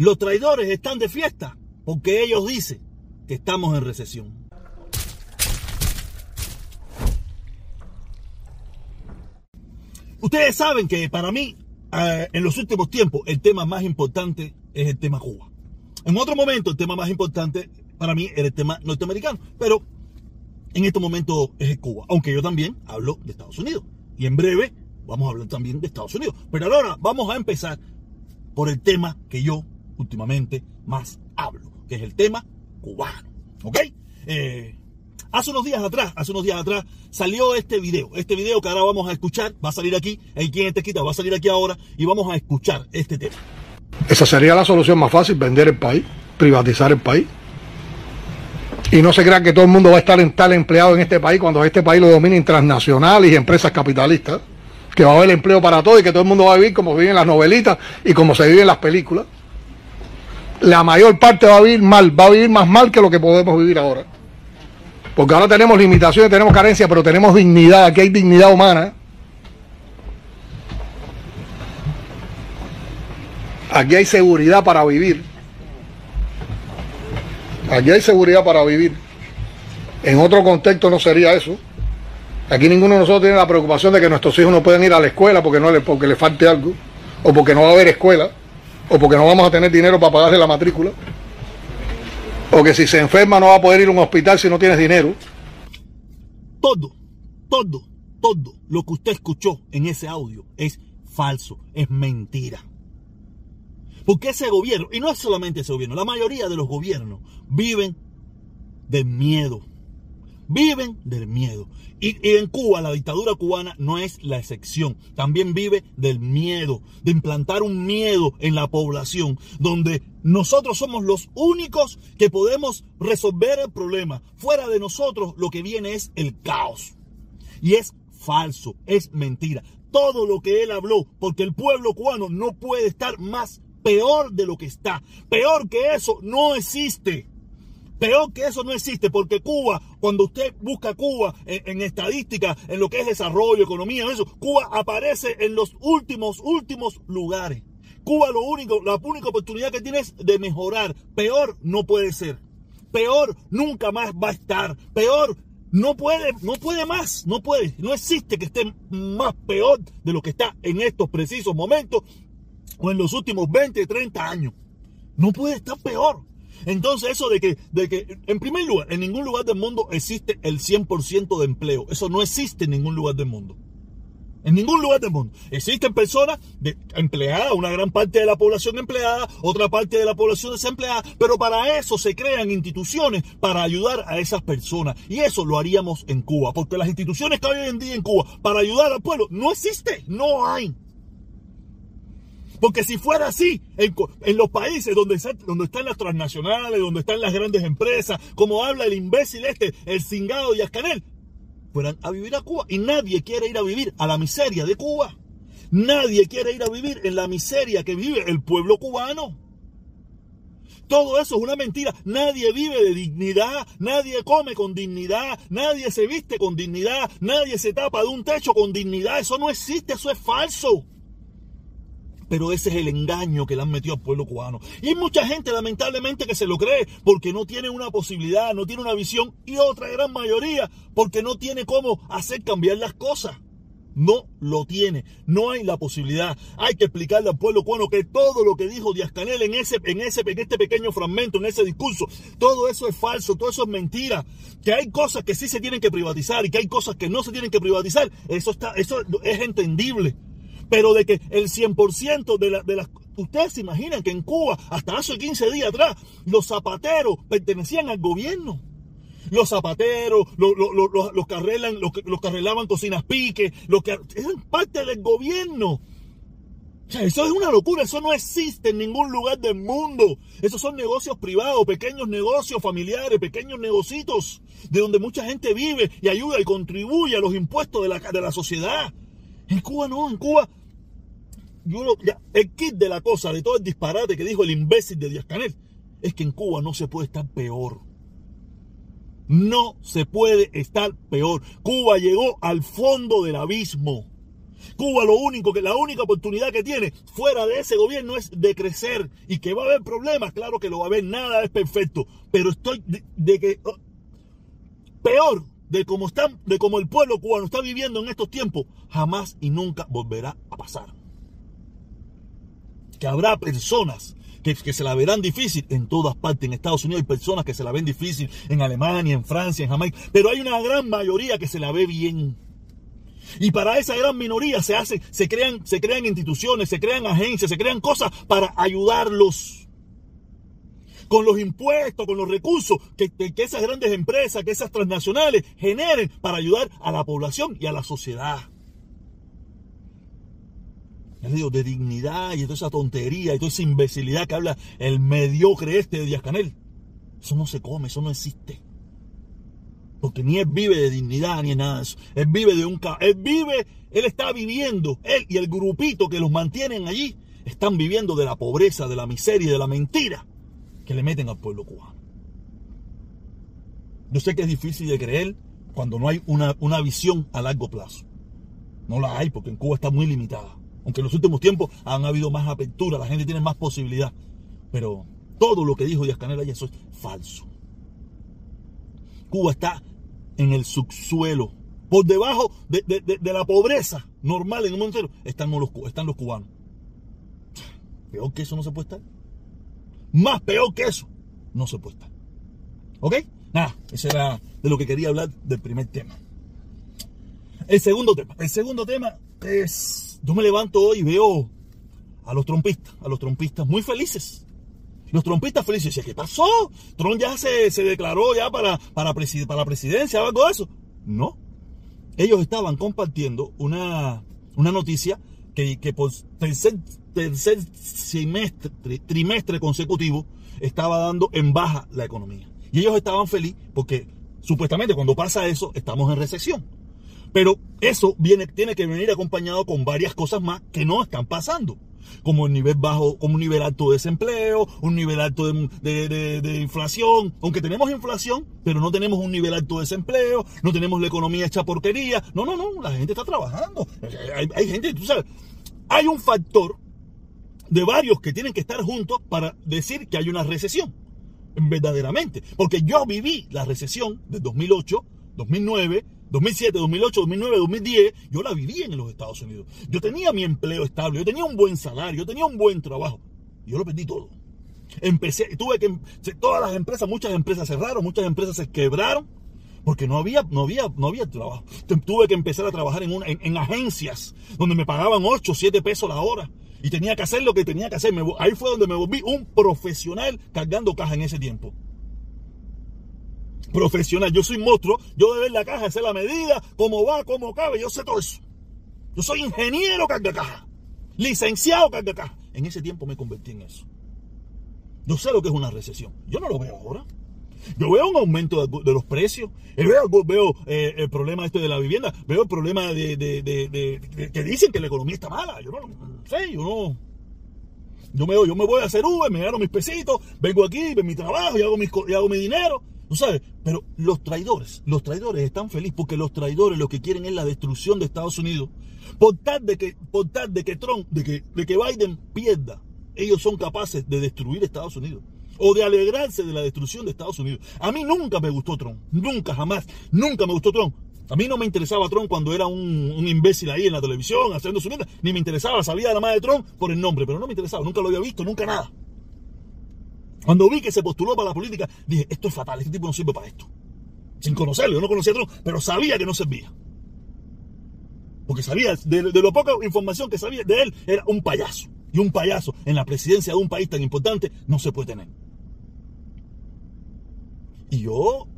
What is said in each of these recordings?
Los traidores están de fiesta porque ellos dicen que estamos en recesión. Ustedes saben que para mí, eh, en los últimos tiempos, el tema más importante es el tema Cuba. En otro momento, el tema más importante para mí era el tema norteamericano, pero en este momento es Cuba, aunque yo también hablo de Estados Unidos. Y en breve vamos a hablar también de Estados Unidos. Pero ahora vamos a empezar por el tema que yo últimamente más hablo, que es el tema cubano. ¿Ok? Eh, hace unos días atrás, hace unos días atrás, salió este video. Este video que ahora vamos a escuchar, va a salir aquí, el quien te quita, va a salir aquí ahora y vamos a escuchar este tema. Esa sería la solución más fácil, vender el país, privatizar el país. Y no se crea que todo el mundo va a estar en tal empleado en este país cuando este país lo dominen transnacionales y empresas capitalistas, que va a haber empleo para todo y que todo el mundo va a vivir como viven las novelitas y como se vive en las películas. La mayor parte va a vivir mal, va a vivir más mal que lo que podemos vivir ahora. Porque ahora tenemos limitaciones, tenemos carencias, pero tenemos dignidad, aquí hay dignidad humana. Aquí hay seguridad para vivir. Aquí hay seguridad para vivir. En otro contexto no sería eso. Aquí ninguno de nosotros tiene la preocupación de que nuestros hijos no pueden ir a la escuela porque no le, porque le falte algo, o porque no va a haber escuela, o porque no vamos a tener dinero para pagarle la matrícula, o que si se enferma no va a poder ir a un hospital si no tienes dinero. Todo, todo, todo lo que usted escuchó en ese audio es falso, es mentira. Porque ese gobierno, y no es solamente ese gobierno, la mayoría de los gobiernos viven del miedo. Viven del miedo. Y, en Cuba, la dictadura cubana no es la excepción. También vive del miedo, de implantar un miedo en la población, donde nosotros somos los únicos que podemos resolver el problema. Fuera de nosotros, lo que viene es el caos. Y es falso, es mentira. Todo lo que él habló, porque el pueblo cubano no puede estar más peor de lo que está. Peor que eso no existe. Peor que eso no existe, porque Cuba, cuando usted busca Cuba en, estadística, en lo que es desarrollo, economía, eso, Cuba aparece en los últimos, últimos lugares. Cuba lo único, la única oportunidad que tiene es de mejorar. Peor no puede ser. Peor nunca más va a estar. Peor no puede, no puede más, no puede, no existe que esté más peor de lo que está en estos precisos momentos o en los últimos 20, 30 años. No puede estar peor. Entonces eso de que, de que, en primer lugar, en ningún lugar del mundo existe el 100% de empleo. Eso no existe en ningún lugar del mundo. En ningún lugar del mundo. Existen personas empleadas, una gran parte de la población empleada, otra parte de la población desempleada, pero para eso se crean instituciones para ayudar a esas personas. Y eso lo haríamos en Cuba, porque las instituciones que hay hoy en día en Cuba para ayudar al pueblo no existe, no hay. Porque si fuera así, en, los países donde, están las transnacionales, donde están las grandes empresas, como habla el imbécil este, el cingado y Ascanel, fueran a vivir a Cuba. Y nadie quiere ir a vivir a la miseria de Cuba. Nadie quiere ir a vivir en la miseria que vive el pueblo cubano. Todo eso es una mentira. Nadie vive de dignidad, nadie come con dignidad, nadie se viste con dignidad, nadie se tapa de un techo con dignidad. Eso no existe, eso es falso. Pero ese es el engaño que le han metido al pueblo cubano. Y mucha gente, lamentablemente, que se lo cree porque no tiene una posibilidad, no tiene una visión. Y otra gran mayoría porque no tiene cómo hacer cambiar las cosas. No lo tiene, no hay la posibilidad. Hay que explicarle al pueblo cubano que todo lo que dijo Díaz Canel en ese, en ese, en este pequeño fragmento, en ese discurso, todo eso es falso, todo eso es mentira. Que hay cosas que sí se tienen que privatizar y que hay cosas que no se tienen que privatizar. Eso está, eso es entendible pero de que el 100% de, de las... Ustedes se imaginan que en Cuba, hasta hace 15 días atrás, los zapateros pertenecían al gobierno. Los zapateros, los, los, los, que, arreglan, los, que arreglaban cocinas pique, los que eran parte del gobierno. O sea, eso es una locura, eso no existe en ningún lugar del mundo. Esos son negocios privados, pequeños negocios familiares, pequeños negocitos, de donde mucha gente vive y ayuda y contribuye a los impuestos de la, de la sociedad. En Cuba no, en Cuba el kit de la cosa, de todo el disparate que dijo el imbécil de Díaz Canel, es que en Cuba no se puede estar peor. No se puede estar peor. Cuba llegó al fondo del abismo. Cuba lo único que la única oportunidad que tiene fuera de ese gobierno es de crecer y que va a haber problemas, claro que lo va a haber, nada es perfecto, pero estoy de, que oh, peor de cómo están, de cómo el pueblo cubano está viviendo en estos tiempos, jamás y nunca volverá a pasar. Que habrá personas que, se la verán difícil en todas partes. En Estados Unidos hay personas que se la ven difícil, en Alemania, en Francia, en Jamaica, pero hay una gran mayoría que se la ve bien. Y para esa gran minoría se hacen, se crean, se crean instituciones, se crean agencias, se crean cosas para ayudarlos. Con los impuestos, con los recursos que, que esas grandes empresas, que esas transnacionales generen para ayudar a la población y a la sociedad. Digo, de dignidad y toda esa tontería y toda esa imbecilidad que habla el mediocre este de Díaz Canel. Eso no se come, eso no existe. Porque ni él vive de dignidad ni nada de eso. Él vive de un... Él vive, él está viviendo, él y el grupito que los mantienen allí, están viviendo de la pobreza, de la miseria y de la mentira que le meten al pueblo cubano. Yo sé que es difícil de creer cuando no hay una, una visión a largo plazo. No la hay porque en Cuba está muy limitada. Aunque en los últimos tiempos han habido más apertura, la gente tiene más posibilidad. Pero todo lo que dijo Díaz Canel eso es falso. Cuba está en el subsuelo. Por debajo de, la pobreza normal en el mundo entero están los, están los cubanos. Peor que eso no se puede estar. Más peor que eso no se puede estar. ¿Ok? Nada, ese era de lo que quería hablar del primer tema. El segundo tema. El segundo tema es, yo me levanto hoy y veo a los trompistas, a los trompistas muy felices. Los trompistas felices. ¿qué pasó? Trump ya se, declaró ya para, para, para la presidencia algo de eso. No. Ellos estaban compartiendo una, una noticia que, que por tercer, tercer trimestre consecutivo estaba dando en baja la economía. Y ellos estaban felices porque supuestamente cuando pasa eso estamos en recesión. Pero eso viene, tiene que venir acompañado con varias cosas más que no están pasando. Como un nivel bajo, como un nivel alto de desempleo, un nivel alto de, inflación, aunque tenemos inflación, pero no tenemos un nivel alto de desempleo, no tenemos la economía hecha porquería, no, no, no, la gente está trabajando, hay, hay gente, tú sabes, hay un factor de varios que tienen que estar juntos para decir que hay una recesión, verdaderamente, porque yo viví la recesión de 2008, 2009, 2007, 2008, 2009, 2010, yo la vivía en los Estados Unidos. Yo tenía mi empleo estable, yo tenía un buen salario, yo tenía un buen trabajo. Yo lo perdí todo. Empecé, tuve que, todas las empresas, muchas empresas cerraron, muchas empresas se quebraron porque no había, no había, no había trabajo. Tuve que empezar a trabajar en, agencias donde me pagaban 8, 7 pesos la hora. Y tenía que hacer lo que tenía que hacer. ahí fue donde me volví un profesional cargando caja en ese tiempo profesional. Yo soy monstruo, yo de ver la caja, sé la medida, cómo va, cómo cabe, yo sé todo eso. Yo soy ingeniero carga caja, licenciado carga caja. En ese tiempo me convertí en eso. Yo sé lo que es una recesión. Yo no lo veo ahora. Yo veo un aumento de, los precios, eh, veo, eh, el problema este de la vivienda, veo el problema de, que dicen que la economía está mala. Yo no, sé, yo no. Yo me, yo me voy a hacer Uber, me gano mis pesitos, vengo aquí, veo mi trabajo y hago, mis, y hago mi dinero. ¿Tú sabes? Pero los traidores, los traidores están felices porque los traidores lo que quieren es la destrucción de Estados Unidos. Por tal de que, por tal de que Trump, de que, de que Biden pierda, ellos son capaces de destruir Estados Unidos. O de alegrarse de la destrucción de Estados Unidos. A mí nunca me gustó Trump. Nunca, jamás. Nunca me gustó Trump. A mí no me interesaba Trump cuando era un, imbécil ahí en la televisión haciendo su mierda. Ni me interesaba, sabía la madre de Trump por el nombre, pero no me interesaba. Nunca lo había visto, nunca nada. Cuando vi que se postuló para la política, dije, esto es fatal, este tipo no sirve para esto. Sin conocerlo, yo no conocía a Trump, pero sabía que no servía. Porque sabía, de, lo poca información que sabía de él, era un payaso. Y un payaso en la presidencia de un país tan importante no se puede tener. Y yo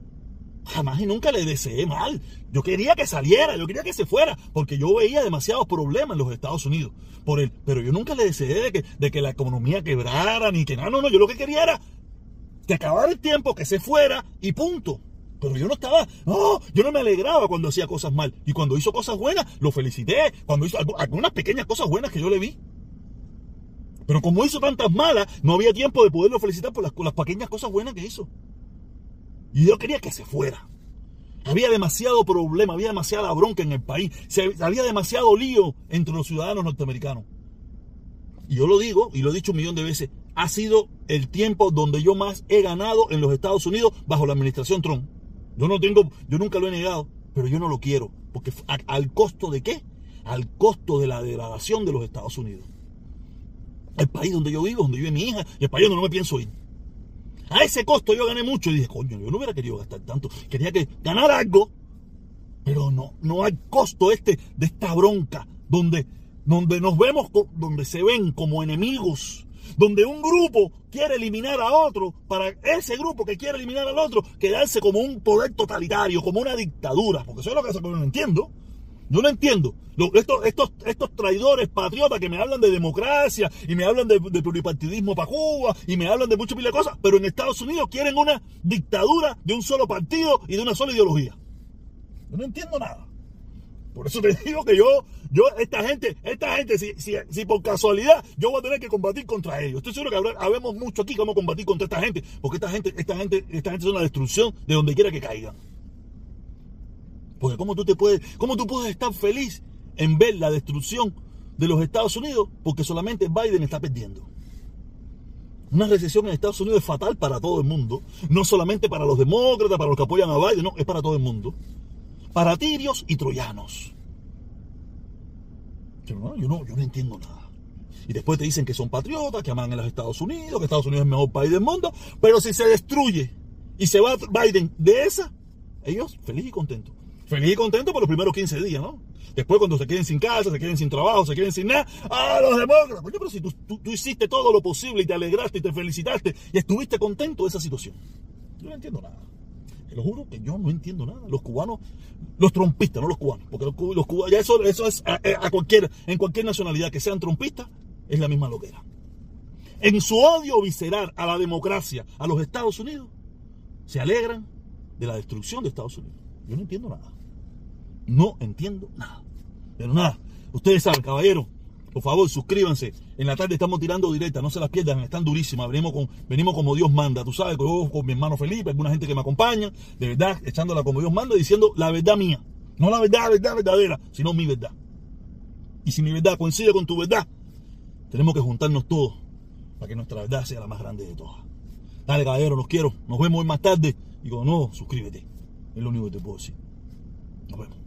jamás y nunca le deseé mal. Yo quería que saliera, yo quería que se fuera, porque yo veía demasiados problemas en los Estados Unidos por él. Pero yo nunca le deseé de que, de que la economía quebrara, ni que nada, no, no, yo lo que quería era que acabara el tiempo, que se fuera y punto. Pero yo no estaba, no, yo no me alegraba cuando hacía cosas mal. Y cuando hizo cosas buenas, lo felicité. Cuando hizo algunas pequeñas cosas buenas que yo le vi. Pero como hizo tantas malas, no había tiempo de poderlo felicitar por las pequeñas cosas buenas que hizo. Y yo quería que se fuera. Había demasiado problema, había demasiada bronca en el país, había demasiado lío entre los ciudadanos norteamericanos. Y yo lo digo, y lo he dicho un millón de veces, ha sido el tiempo donde yo más he ganado en los Estados Unidos bajo la administración Trump. Yo no tengo, yo nunca lo he negado, pero yo no lo quiero. Porque al costo de qué? Al costo de la degradación de los Estados Unidos. El país donde yo vivo, donde vive mi hija, y el país donde no me pienso ir. A ese costo yo gané mucho y dije, coño, yo no hubiera querido gastar tanto. Quería que ganar algo, pero no, no hay costo este de esta bronca donde, donde nos vemos, donde se ven como enemigos donde un grupo quiere eliminar a otro, para ese grupo que quiere eliminar al otro, quedarse como un poder totalitario, como una dictadura, porque eso es lo que yo no entiendo. Yo no entiendo. Estos, estos, estos traidores patriotas que me hablan de democracia y me hablan de, pluripartidismo para Cuba y me hablan de muchas de cosas, pero en Estados Unidos quieren una dictadura de un solo partido y de una sola ideología. Yo no entiendo nada. Por eso te digo que yo, yo, esta gente, esta gente, si, si, si, por casualidad yo voy a tener que combatir contra ellos. Estoy seguro que habemos mucho aquí cómo combatir contra esta gente, porque esta gente, esta gente, esta gente es una destrucción de donde quiera que caigan. Porque cómo tú te puedes, cómo tú puedes estar feliz en ver la destrucción de los Estados Unidos, porque solamente Biden está perdiendo. Una recesión en Estados Unidos es fatal para todo el mundo, no solamente para los demócratas, para los que apoyan a Biden, no, es para todo el mundo para tirios y troyanos. Yo no, yo no, entiendo nada. Y después te dicen que son patriotas, que aman a los Estados Unidos, que Estados Unidos es el mejor país del mundo. Pero si se destruye y se va Biden de esa, ellos feliz y contentos. Feliz y contentos por los primeros 15 días, ¿no? Después cuando se queden sin casa, se queden sin trabajo, se queden sin nada, ¡ah, los demócratas! pero si tú, tú, hiciste todo lo posible y te alegraste y te felicitaste y estuviste contento de esa situación. Yo no entiendo nada. Te lo juro que yo no entiendo nada. Los cubanos, los trompistas, no los cubanos, porque los, cubanos, ya eso, eso es a, cualquier, en cualquier nacionalidad que sean trompistas, es la misma loquera. En su odio visceral a la democracia, a los Estados Unidos, se alegran de la destrucción de Estados Unidos. Yo no entiendo nada. No entiendo nada. Pero nada, ustedes saben, caballero, por favor, suscríbanse. En la tarde estamos tirando directa, no se las pierdan, están durísimas. Venimos, con, como Dios manda, tú sabes, con, mi hermano Felipe, alguna gente que me acompaña, de verdad, echándola como Dios manda, diciendo la verdad mía. No la verdad, la verdad verdadera, sino mi verdad. Y si mi verdad coincide con tu verdad, tenemos que juntarnos todos para que nuestra verdad sea la más grande de todas. Dale, caballero, los quiero. Nos vemos hoy más tarde. Y como no, suscríbete. Es lo único que te puedo decir. Nos vemos.